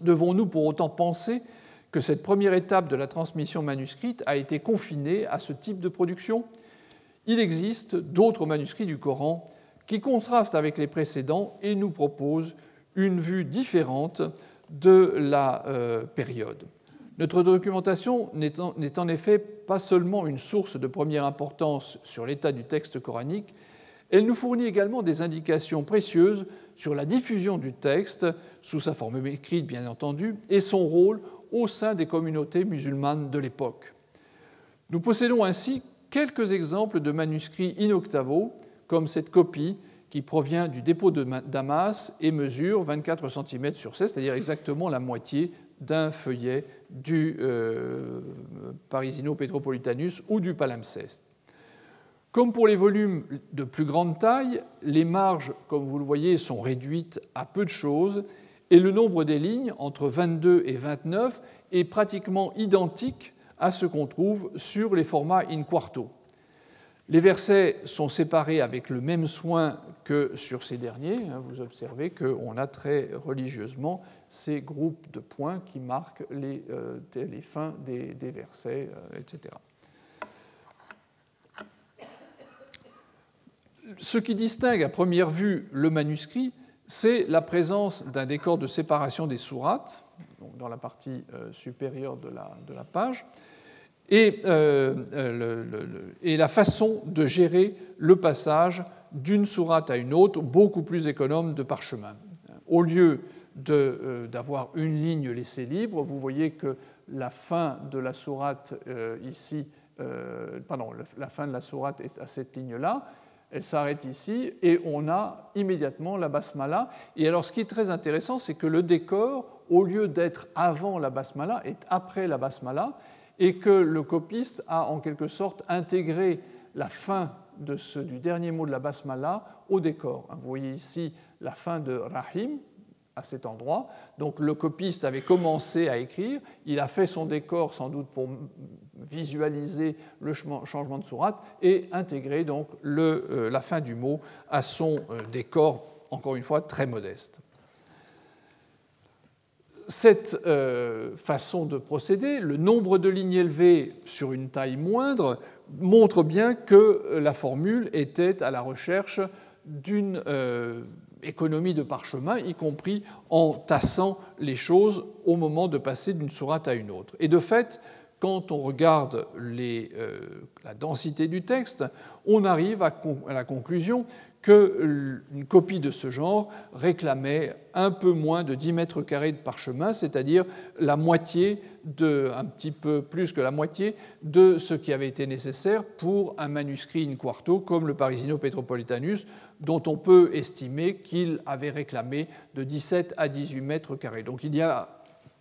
Devons-nous pour autant penser que cette première étape de la transmission manuscrite a été confinée à ce type de production? Il existe d'autres manuscrits du Coran qui contrastent avec les précédents et nous proposent une vue différente de la euh, période. Notre documentation n'est en, effet pas seulement une source de première importance sur l'état du texte coranique, elle nous fournit également des indications précieuses sur la diffusion du texte, sous sa forme écrite bien entendu, et son rôle au sein des communautés musulmanes de l'époque. Nous possédons ainsi quelques exemples de manuscrits in octavo, comme cette copie qui provient du dépôt de Damas et mesure 24 cm sur 16, c'est-à-dire exactement la moitié d'un feuillet du euh, Parisino Petropolitanus ou du palimpseste. Comme pour les volumes de plus grande taille, les marges, comme vous le voyez, sont réduites à peu de choses et le nombre des lignes, entre 22 et 29, est pratiquement identique à ce qu'on trouve sur les formats in quarto. Les versets sont séparés avec le même soin que sur ces derniers. Hein. Vous observez qu'on a très religieusement ces groupes de points qui marquent les, euh, fins des, versets, euh, etc. Ce qui distingue à première vue le manuscrit, c'est la présence d'un décor de séparation des sourates, dans la partie euh, supérieure de la page, euh, euh, et, la façon de gérer le passage d'une sourate à une autre, beaucoup plus économe de parchemin. Au lieu euh, d'avoir une ligne laissée libre, vous voyez que la fin de la sourate ici, pardon, la fin de la sourate est à cette ligne-là, elle s'arrête ici et on a immédiatement la basmala. Et alors ce qui est très intéressant, c'est que le décor, au lieu d'être avant la basmala, est après la basmala et que le copiste a en quelque sorte intégré la fin de ce, du dernier mot de la basmala au décor. Vous voyez ici la fin de Rahim à cet endroit. Donc le copiste avait commencé à écrire, il a fait son décor sans doute pour visualiser le changement de sourate et intégrer donc le, euh, la fin du mot à son euh, décor, encore une fois très modeste cette euh, façon de procéder, le nombre de lignes élevées sur une taille moindre, montre bien que la formule était à la recherche d'une euh, économie de parchemin, y compris en tassant les choses au moment de passer d'une sourate à une autre. Et de fait, quand on regarde euh, la densité du texte, on arrive à la conclusion qu'une copie de ce genre réclamait un peu moins de 10 mètres carrés de parchemin, c'est-à-dire la moitié, de, un petit peu plus que la moitié de ce qui avait été nécessaire pour un manuscrit in quarto comme le Parisino Petropolitanus, dont on peut estimer qu'il avait réclamé de 17 à 18 mètres carrés. Donc il y a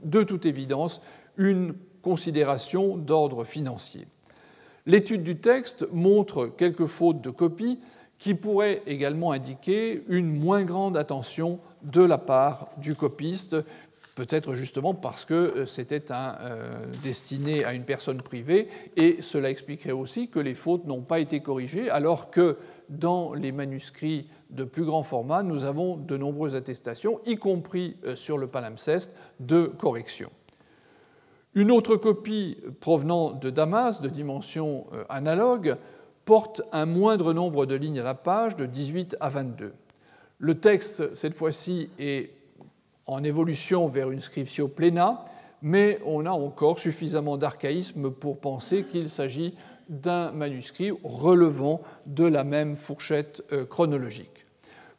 de toute évidence une considération d'ordre financier. L'étude du texte montre quelques fautes de copie, qui pourrait également indiquer une moins grande attention de la part du copiste, peut-être justement parce que euh, c'était euh, destiné à une personne privée, et cela expliquerait aussi que les fautes n'ont pas été corrigées, alors que dans les manuscrits de plus grand format, nous avons de nombreuses attestations, y compris euh, sur le palimpseste, de correction. Une autre copie provenant de Damas, de dimension analogue, porte un moindre nombre de lignes à la page, de 18 à 22. Le texte, cette fois-ci, est en évolution vers une scriptio plena, mais on a encore suffisamment d'archaïsme pour penser qu'il s'agit d'un manuscrit relevant de la même fourchette euh, chronologique.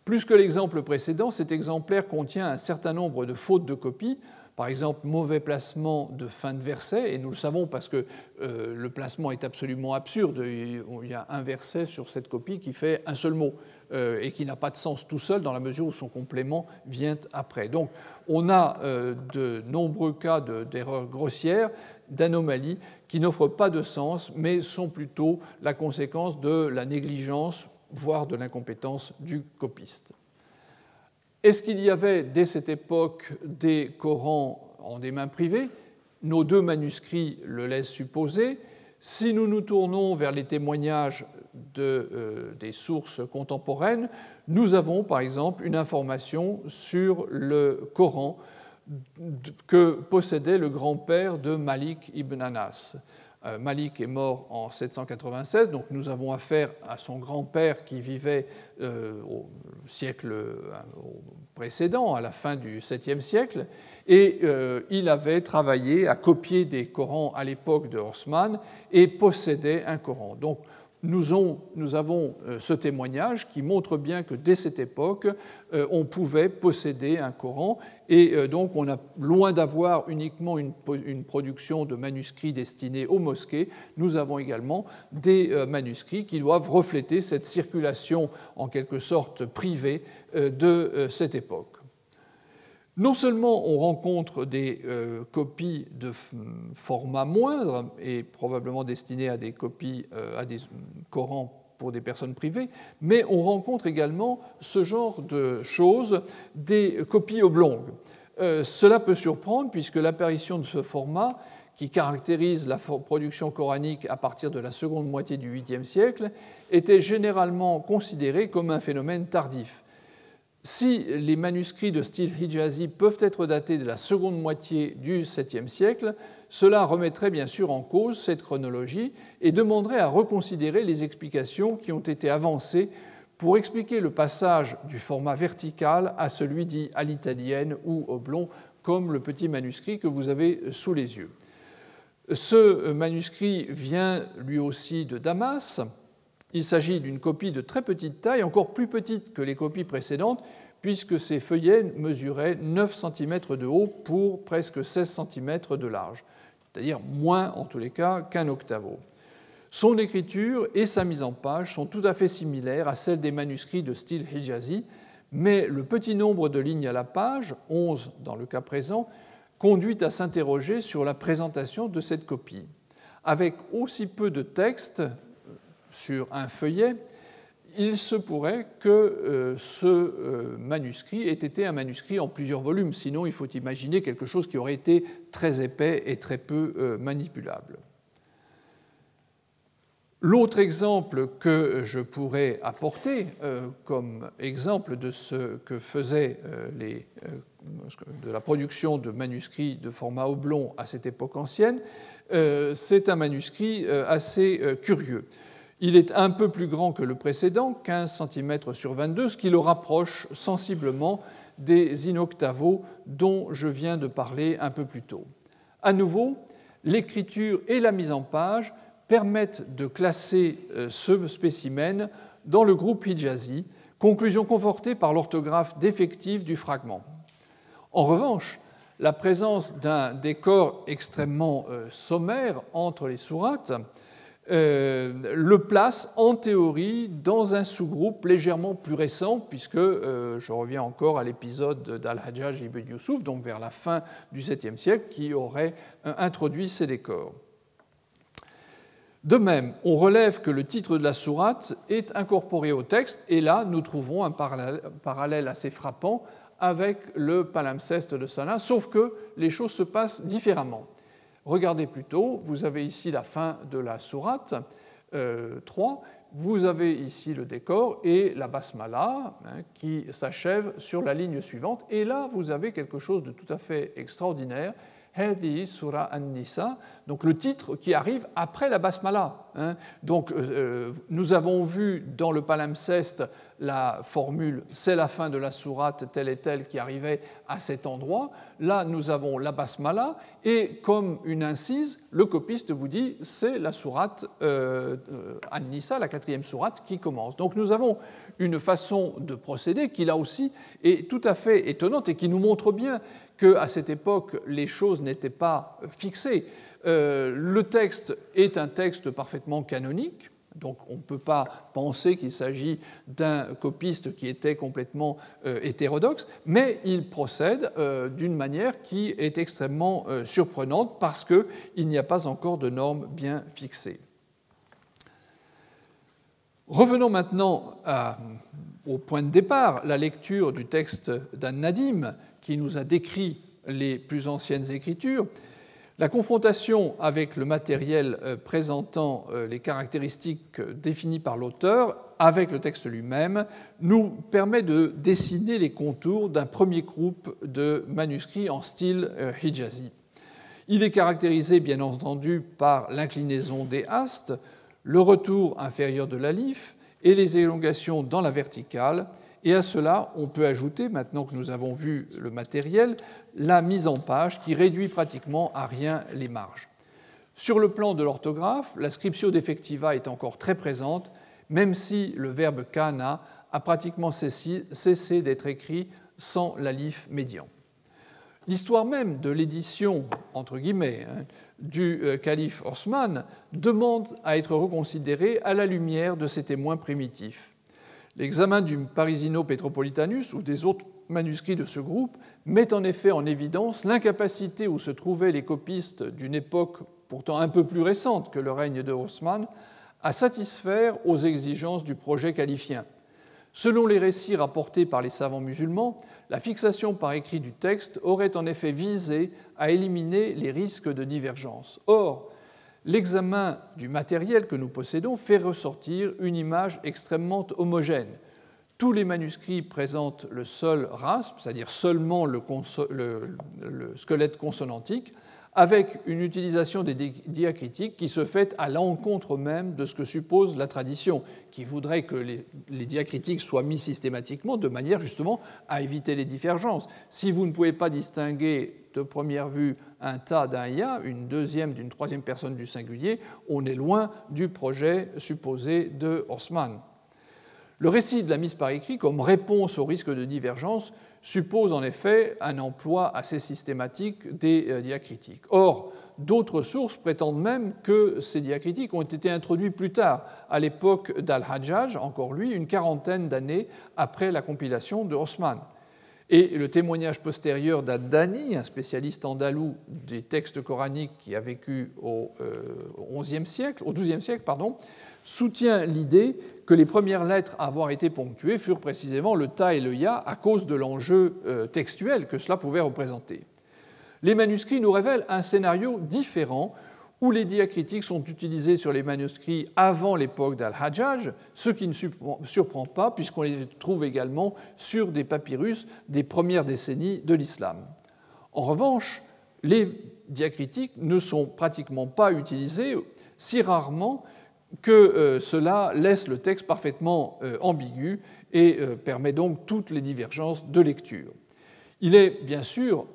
Plus que l'exemple précédent, cet exemplaire contient un certain nombre de fautes de copie, par exemple, mauvais placement de fin de verset, et nous le savons parce que euh, le placement est absolument absurde. Il y a un verset sur cette copie qui fait un seul mot euh, et qui n'a pas de sens tout seul dans la mesure où son complément vient après. Donc on a euh, de nombreux cas d'erreurs grossières, d'anomalies qui n'offrent pas de sens, mais sont plutôt la conséquence de la négligence, voire de l'incompétence du copiste. Est-ce qu'il y avait dès cette époque des Corans en des mains privées? Nos deux manuscrits le laissent supposer. Si nous nous tournons vers les témoignages euh, des sources contemporaines, nous avons par exemple une information sur le Coran que possédait le grand-père de Malik ibn Anas. Euh, Malik est mort en 796, donc nous avons affaire à son grand-père qui vivait euh, au siècle euh, précédent, à la fin du 7e siècle, et il avait travaillé à copier des Corans à l'époque de Haussmann et possédait un Coran. Donc nous, avons euh, ce témoignage qui montre bien que dès cette époque, euh, on pouvait posséder un Coran et euh, donc on a loin d'avoir uniquement une, production de manuscrits destinés aux mosquées, nous avons également des manuscrits qui doivent refléter cette circulation en quelque sorte privée de cette époque non seulement on rencontre des euh, copies de format moindre et probablement destinées à des copies, euh, à des Corans pour des personnes privées, mais on rencontre également ce genre de choses, des copies oblongues. Euh, cela peut surprendre puisque l'apparition de ce format qui caractérise la production coranique à partir de la seconde moitié du 8e siècle était généralement considéré comme un phénomène tardif. Si les manuscrits de style hijazi peuvent être datés de la seconde moitié du 7e siècle, cela remettrait bien sûr en cause cette chronologie et demanderait à reconsidérer les explications qui ont été avancées pour expliquer le passage du format vertical à celui dit à l'italienne ou oblong, comme le petit manuscrit que vous avez sous les yeux. Ce manuscrit vient lui aussi de Damas. Il s'agit d'une copie de très petite taille, encore plus petite que les copies précédentes, puisque ces feuillets mesuraient 9 cm de haut pour presque 16 cm de large, c'est-à-dire moins en tous les cas qu'un octavo. Son écriture et sa mise en page sont tout à fait similaires à celles des manuscrits de style hijazi, mais le petit nombre de lignes à la page, 11 dans le cas présent, conduit à s'interroger sur la présentation de cette copie. Avec aussi peu de texte sur un feuillet, il se pourrait que euh, ce euh, manuscrit ait été un manuscrit en plusieurs volumes, sinon il faut imaginer quelque chose qui aurait été très épais et très peu euh, manipulable. L'autre exemple que je pourrais apporter comme exemple de ce que faisaient la production de manuscrits de format oblong à cette époque ancienne, c'est un manuscrit assez curieux. Il est un peu plus grand que le précédent, 15 cm sur 22, ce qui le rapproche sensiblement des inoctavos dont je viens de parler un peu plus tôt. À nouveau, l'écriture et la mise en page permettent de classer ce spécimen dans le groupe Hijazi, conclusion confortée par l'orthographe défective du fragment. En revanche, la présence d'un décor extrêmement euh, sommaire entre les sourates euh, le place en théorie dans un sous-groupe légèrement plus récent, puisque euh, je reviens encore à l'épisode d'Al-Hajjaj ibn Yusuf, donc vers la fin du 7e siècle, qui aurait introduit ces décors. De même, on relève que le titre de la sourate est incorporé au texte, et là nous trouvons un parallèle assez frappant avec le palimpseste de Sana, sauf que les choses se passent différemment. Regardez plutôt, vous avez ici la fin de la sourate 3, euh, vous avez ici le décor et la basmala hein, qui s'achève sur la ligne suivante, et là vous avez quelque chose de tout à fait extraordinaire. An-Nisa, donc le titre qui arrive après la basmala. Hein. Donc euh, euh, nous avons vu dans le palimpseste la formule c'est la fin de la sourate telle et telle qui arrivait à cet endroit. Là, nous avons la basmala et comme une incise, le copiste vous dit c'est la sourate euh, An-Nisa, la quatrième sourate qui commence. Donc nous avons une façon de procéder qui là aussi est tout à fait étonnante et qui nous montre bien qu'à cette époque les choses n'étaient pas fixées. Euh, le texte est un texte parfaitement canonique, donc on ne peut pas penser qu'il s'agit d'un copiste qui était complètement euh, hétérodoxe, mais il procède euh, d'une manière qui est extrêmement surprenante parce qu'il n'y a pas encore de normes bien fixées. Revenons maintenant au point de départ, la lecture du texte d'An-Nadim, qui nous a décrit les plus anciennes écritures. La confrontation avec le matériel euh, présentant euh, les caractéristiques définies par l'auteur avec le texte lui-même nous permet de dessiner les contours d'un premier groupe de manuscrits en style euh, hijazi. Il est caractérisé bien entendu par l'inclinaison des astes, le retour inférieur de l'alif et les élongations dans la verticale, et à cela, on peut ajouter, maintenant que nous avons vu le matériel, la mise en page qui réduit pratiquement à rien les marges. Sur le plan de l'orthographe, la scriptio defectiva est encore très présente, même si le verbe kana a pratiquement cessé d'être écrit sans l'alif médian. L'histoire même de l'édition, entre guillemets, hein, du euh, calife Osman demande à être reconsidérée à la lumière de ces témoins primitifs. L'examen du Parisino Petropolitanus ou des autres manuscrits de ce groupe met en effet en évidence l'incapacité où se trouvaient les copistes d'une époque pourtant un peu plus récente que le règne de Haussmann à satisfaire aux exigences du projet califien. Selon les récits rapportés par les savants musulmans, la fixation par écrit du texte aurait en effet visé à éliminer les risques de divergence. Or, l'examen du matériel que nous possédons fait ressortir une image extrêmement homogène. Tous les manuscrits présentent le seul rasp, c'est-à-dire seulement le, le, squelette consonantique, avec une utilisation des diacritiques qui se fait à l'encontre même de ce que suppose la tradition, qui voudrait que les, diacritiques soient mis systématiquement de manière justement à éviter les divergences. Si vous ne pouvez pas distinguer de première vue un tas d'un ya, une deuxième d'une troisième personne du singulier, on est loin du projet supposé de Haussmann. Le récit de la mise par écrit comme réponse au risque de divergence suppose en effet un emploi assez systématique des euh, diacritiques. Or, d'autres sources prétendent même que ces diacritiques ont été introduits plus tard, à l'époque d'Al-Hajjaj, encore lui, une quarantaine d'années après la compilation de Haussmann. Et le témoignage postérieur d'Ad-Dani, un spécialiste andalou des textes coraniques qui a vécu au XIe euh, siècle, au XIIe siècle, pardon, soutient l'idée que les premières lettres à avoir été ponctuées furent précisément le ta et le ya à cause de l'enjeu euh, textuel que cela pouvait représenter. Les manuscrits nous révèlent un scénario différent où les diacritiques sont utilisés sur les manuscrits avant l'époque d'Al-Hajjaj, ce qui ne surprend pas puisqu'on les trouve également sur des papyrus des premières décennies de l'islam. En revanche, les diacritiques ne sont pratiquement pas utilisés, si rarement que euh, cela laisse le texte parfaitement euh, ambigu et euh, permet donc toutes les divergences de lecture. Il est bien sûr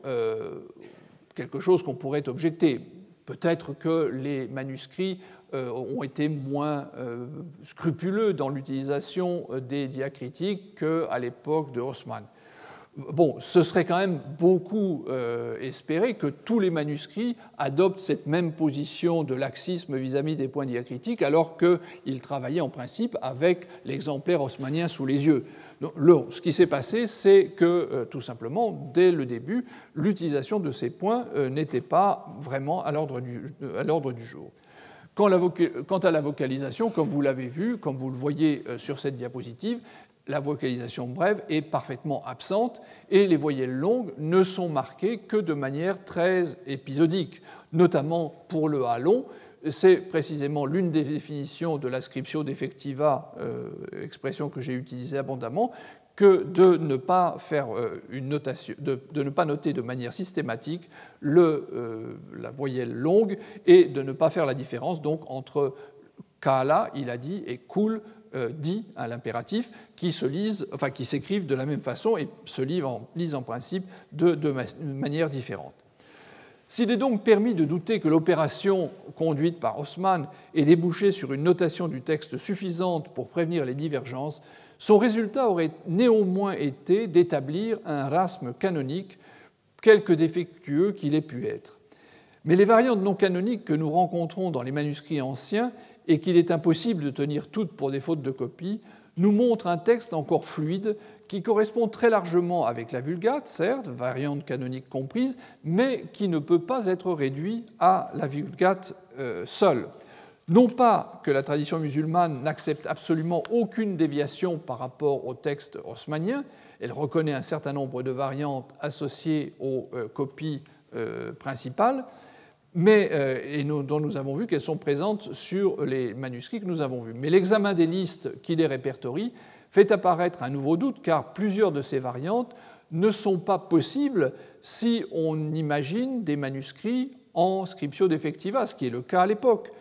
quelque chose qu'on pourrait objecter. Peut-être que les manuscrits ont été moins scrupuleux dans l'utilisation des diacritiques qu'à l'époque de Haussmann. Bon, ce serait quand même beaucoup euh, espéré que tous les manuscrits adoptent cette même position de laxisme vis-à-vis des points diacritiques, alors qu'ils travaillaient en principe avec l'exemplaire haussmannien sous les yeux. ce qui s'est passé, c'est que, euh, tout simplement, dès le début, l'utilisation de ces points euh, n'était pas vraiment à l'ordre du, jour. Quant à la vocalisation, comme vous l'avez vu, comme vous le voyez sur cette diapositive, la vocalisation brève est parfaitement absente et les voyelles longues ne sont marquées que de manière très épisodique, notamment pour le A long. C'est précisément l'une des définitions de l'inscription defectiva, euh, expression que j'ai utilisée abondamment, que de ne pas faire euh, une notation, de, ne pas noter de manière systématique le, euh, la voyelle longue et de ne pas faire la différence donc entre kala, il a dit, et cool, euh, dit à l'impératif qui se lisent, enfin qui s'écrivent de la même façon et se lisent en, principe de, de manière différente. S'il est donc permis de douter que l'opération conduite par Haussmann ait débouché sur une notation du texte suffisante pour prévenir les divergences, son résultat aurait néanmoins été d'établir un rasme canonique, quelque défectueux qu'il ait pu être. Mais les variantes non canoniques que nous rencontrons dans les manuscrits anciens et qu'il est impossible de tenir toutes pour des fautes de copie, nous montre un texte encore fluide qui correspond très largement avec la Vulgate, certes, variante canonique comprise, mais qui ne peut pas être réduit à la Vulgate euh, seule. Non pas que la tradition musulmane n'accepte absolument aucune déviation par rapport au texte haussmannien, elle reconnaît un certain nombre de variantes associées aux euh, copies euh, principales, mais, euh, et dont nous avons vu qu'elles sont présentes sur les manuscrits que nous avons vus. Mais l'examen des listes qui les répertorient fait apparaître un nouveau doute, car plusieurs de ces variantes ne sont pas possibles si on imagine des manuscrits en scriptio defectiva, ce qui est le cas à l'époque.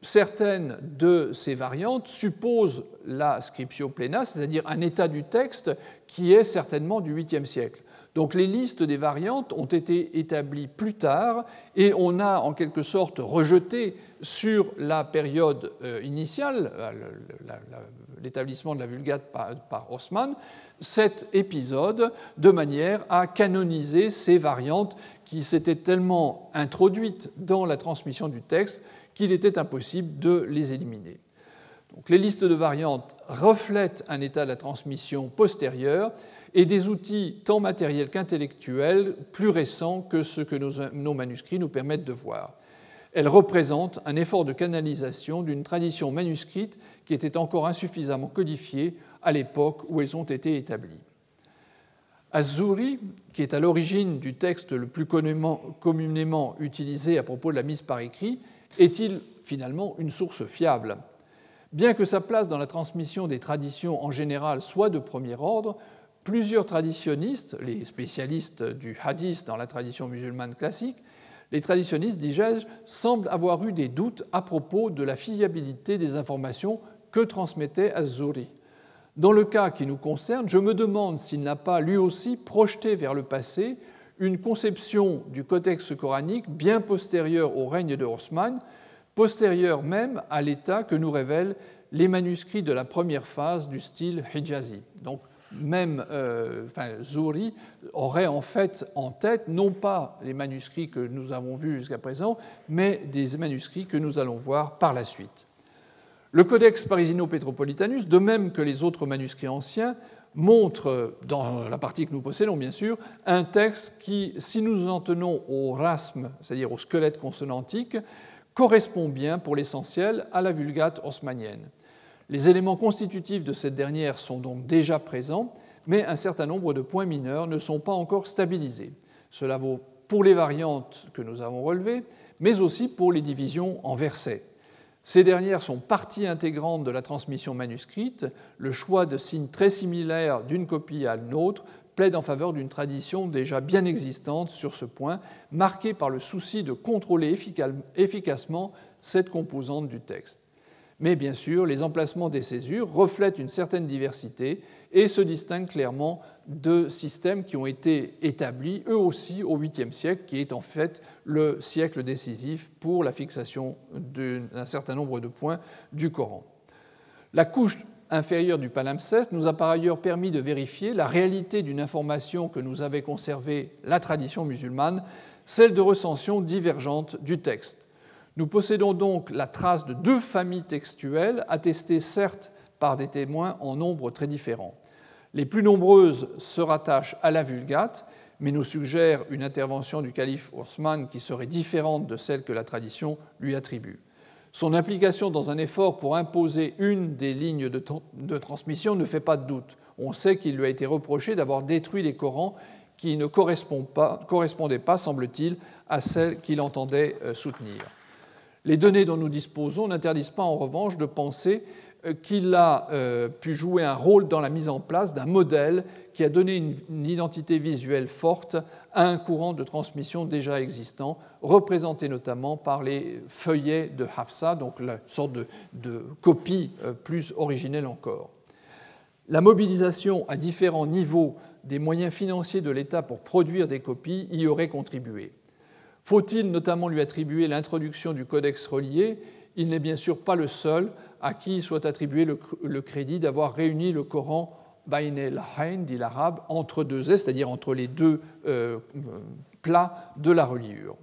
Certaines de ces variantes supposent la scriptio plena, c'est-à-dire un état du texte qui est certainement du 8e siècle. Donc les listes des variantes ont été établies plus tard et on a en quelque sorte rejeté sur la période euh, initiale, euh, l'établissement de la Vulgate par Haussmann, cet épisode de manière à canoniser ces variantes qui s'étaient tellement introduites dans la transmission du texte qu'il était impossible de les éliminer. Donc, les listes de variantes reflètent un état de la transmission postérieur et des outils tant matériels qu'intellectuels plus récents que ce que nos, manuscrits nous permettent de voir. Elles représentent un effort de canalisation d'une tradition manuscrite qui était encore insuffisamment codifiée à l'époque où elles ont été établies. Azuri, qui est à l'origine du texte le plus communément utilisé à propos de la mise par écrit, est-il finalement une source fiable? Bien que sa place dans la transmission des traditions en général soit de premier ordre, plusieurs traditionnistes, les spécialistes du hadith dans la tradition musulmane classique, les traditionnistes, dis-je, semblent avoir eu des doutes à propos de la fiabilité des informations que transmettait Az-Zuri. Dans le cas qui nous concerne, je me demande s'il n'a pas lui aussi projeté vers le passé une conception du codex coranique bien postérieure au règne de Osman, postérieure même à l'état que nous révèlent les manuscrits de la première phase du style hijazi. Même euh, aurait en fait en tête non pas les manuscrits que nous avons vus jusqu'à présent, mais des manuscrits que nous allons voir par la suite. Le Codex Parisino-Petropolitanus, de même que les autres manuscrits anciens, montre, dans la partie que nous possédons bien sûr, un texte qui, si nous en tenons au rasme, c'est-à-dire au squelette consonantique, correspond bien pour l'essentiel à la Vulgate haussmannienne. Les éléments constitutifs de cette dernière sont donc déjà présents, mais un certain nombre de points mineurs ne sont pas encore stabilisés. Cela vaut pour les variantes que nous avons relevées, mais aussi pour les divisions en versets. Ces dernières sont partie intégrante de la transmission manuscrite. Le choix de signes très similaires d'une copie à une autre plaide en faveur d'une tradition déjà bien existante sur ce point, marquée par le souci de contrôler efficacement cette composante du texte. Mais bien sûr, les emplacements des césures reflètent une certaine diversité et se distinguent clairement de systèmes qui ont été établis, eux aussi, au 8e siècle, qui est en fait le siècle décisif pour la fixation d'un certain nombre de points du Coran. La couche inférieure du palimpseste nous a par ailleurs permis de vérifier la réalité d'une information que nous avait conservée la tradition musulmane, celle de recensions divergentes du texte. Nous possédons donc la trace de deux familles textuelles, attestées certes par des témoins en nombre très différent. Les plus nombreuses se rattachent à la Vulgate, mais nous suggèrent une intervention du calife Osman qui serait différente de celle que la tradition lui attribue. Son implication dans un effort pour imposer une des lignes de, de transmission ne fait pas de doute. On sait qu'il lui a été reproché d'avoir détruit les Corans qui ne correspondaient pas, semble-t-il, à celles qu'il entendait euh, soutenir. Les données dont nous disposons n'interdisent pas en revanche de penser euh, qu'il a euh, pu jouer un rôle dans la mise en place d'un modèle qui a donné une identité visuelle forte à un courant de transmission déjà existant, représenté notamment par les feuillets de Hafsa, donc la sorte de, copie euh, plus originelle encore. La mobilisation à différents niveaux des moyens financiers de l'État pour produire des copies y aurait contribué. Faut-il notamment lui attribuer l'introduction du codex relié? Il n'est bien sûr pas le seul à qui soit attribué le, crédit d'avoir réuni le Coran Bain el-Hain, dit l'arabe, entre deux S, c'est-à-dire entre les deux euh, plats de la reliure.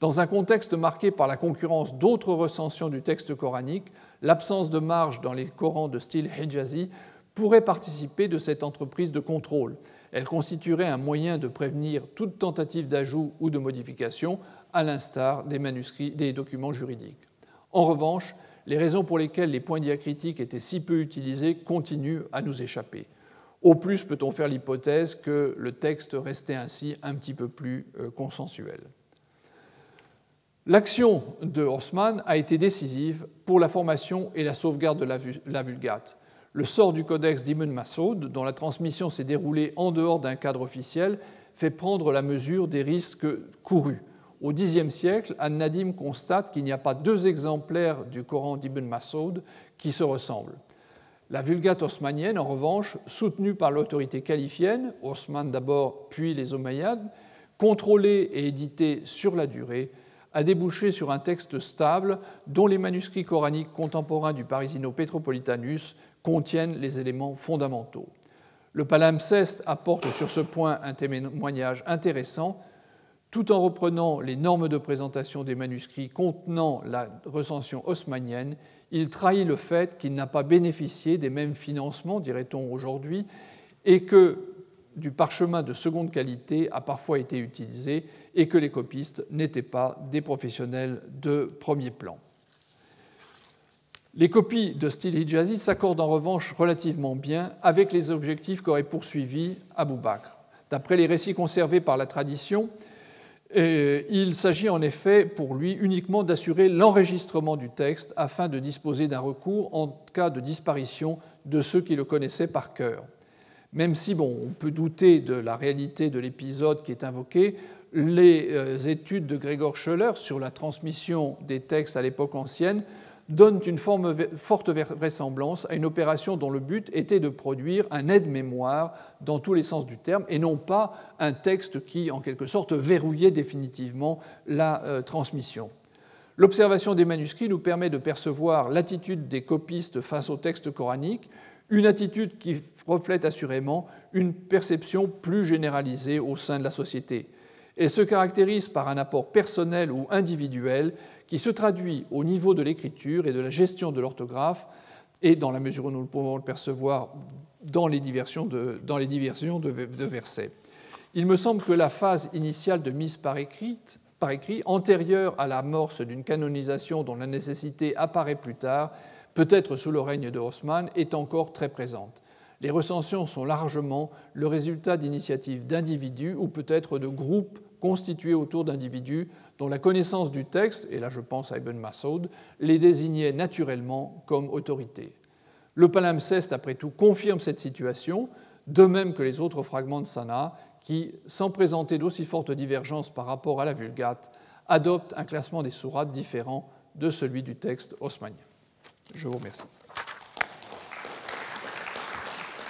Dans un contexte marqué par la concurrence d'autres recensions du texte coranique, l'absence de marge dans les Corans de style Hijazi pourrait participer de cette entreprise de contrôle. Elle constituerait un moyen de prévenir toute tentative d'ajout ou de modification, à l'instar des manuscrits des documents juridiques. En revanche, les raisons pour lesquelles les points diacritiques étaient si peu utilisés continuent à nous échapper. Au plus peut-on faire l'hypothèse que le texte restait ainsi un petit peu plus euh, consensuel. L'action de Haussmann a été décisive pour la formation et la sauvegarde de la Vulgate. Le sort du codex d'Ibn Masoud, dont la transmission s'est déroulée en dehors d'un cadre officiel, fait prendre la mesure des risques courus. Au Xe siècle, An-Nadim constate qu'il n'y a pas deux exemplaires du Coran d'Ibn Masoud qui se ressemblent. La Vulgate osmanienne, en revanche, soutenue par l'autorité califienne, Osman d'abord, puis les Omeyyades, contrôlée et éditée sur la durée, a débouché sur un texte stable dont les manuscrits coraniques contemporains du Parisino Petropolitanus contiennent les éléments fondamentaux. Le palimpseste apporte sur ce point un témoignage intéressant tout en reprenant les normes de présentation des manuscrits contenant la recension haussmannienne, il trahit le fait qu'il n'a pas bénéficié des mêmes financements, dirait-on aujourd'hui, et que du parchemin de seconde qualité a parfois été utilisé et que les copistes n'étaient pas des professionnels de premier plan. Les copies de style hijazi s'accordent en revanche relativement bien avec les objectifs qu'aurait poursuivi Abou Bakr. D'après les récits conservés par la tradition, euh, il s'agit en effet pour lui uniquement d'assurer l'enregistrement du texte afin de disposer d'un recours en cas de disparition de ceux qui le connaissaient par cœur. Même si bon, on peut douter de la réalité de l'épisode qui est invoqué, les euh, études de Gregor Schoeller sur la transmission des textes à l'époque ancienne donnent une forte vraisemblance à une opération dont le but était de produire un aide-mémoire dans tous les sens du terme et non pas un texte qui, en quelque sorte, verrouillait définitivement la euh, transmission. L'observation des manuscrits nous permet de percevoir l'attitude des copistes face au texte coranique, une attitude qui reflète assurément une perception plus généralisée au sein de la société. Elle se caractérise par un apport personnel ou individuel qui se traduit au niveau de l'écriture et de la gestion de l'orthographe, et dans la mesure où nous pouvons le percevoir dans les diversions de, dans les diversions de, versets. Il me semble que la phase initiale de mise par écrit, par écrit, antérieure à l'amorce d'une canonisation dont la nécessité apparaît plus tard, peut-être sous le règne de Haussmann, est encore très présente. Les recensions sont largement le résultat d'initiatives d'individus ou peut-être de groupes constitués autour d'individus dont la connaissance du texte, et là je pense à Ibn Masoud, les désignait naturellement comme autorité. Le palimpseste, après tout, confirme cette situation, de même que les autres fragments de Sana, qui, sans présenter d'aussi fortes divergences par rapport à la Vulgate, adoptent un classement des sourates différent de celui du texte haussmannien. Je vous remercie.